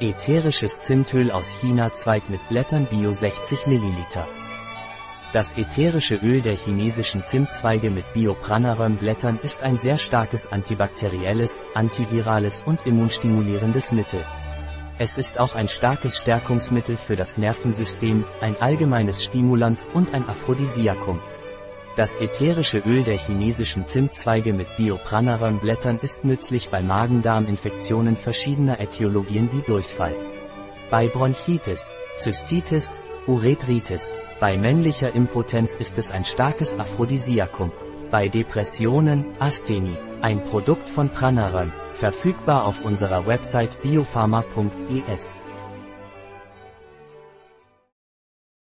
Ätherisches Zimtöl aus China Zweig mit Blättern Bio 60 ml. Das ätherische Öl der chinesischen Zimtzweige mit Bio-Pranaröm-Blättern ist ein sehr starkes antibakterielles, antivirales und immunstimulierendes Mittel. Es ist auch ein starkes Stärkungsmittel für das Nervensystem, ein allgemeines Stimulans und ein Aphrodisiakum. Das ätherische Öl der chinesischen Zimtzweige mit Biopranarum-Blättern ist nützlich bei Magen-Darm-Infektionen verschiedener Äthiologien wie Durchfall. Bei Bronchitis, Zystitis, Urethritis, bei männlicher Impotenz ist es ein starkes Aphrodisiakum. Bei Depressionen, Asthenie, ein Produkt von Pranarum, verfügbar auf unserer Website biopharma.es.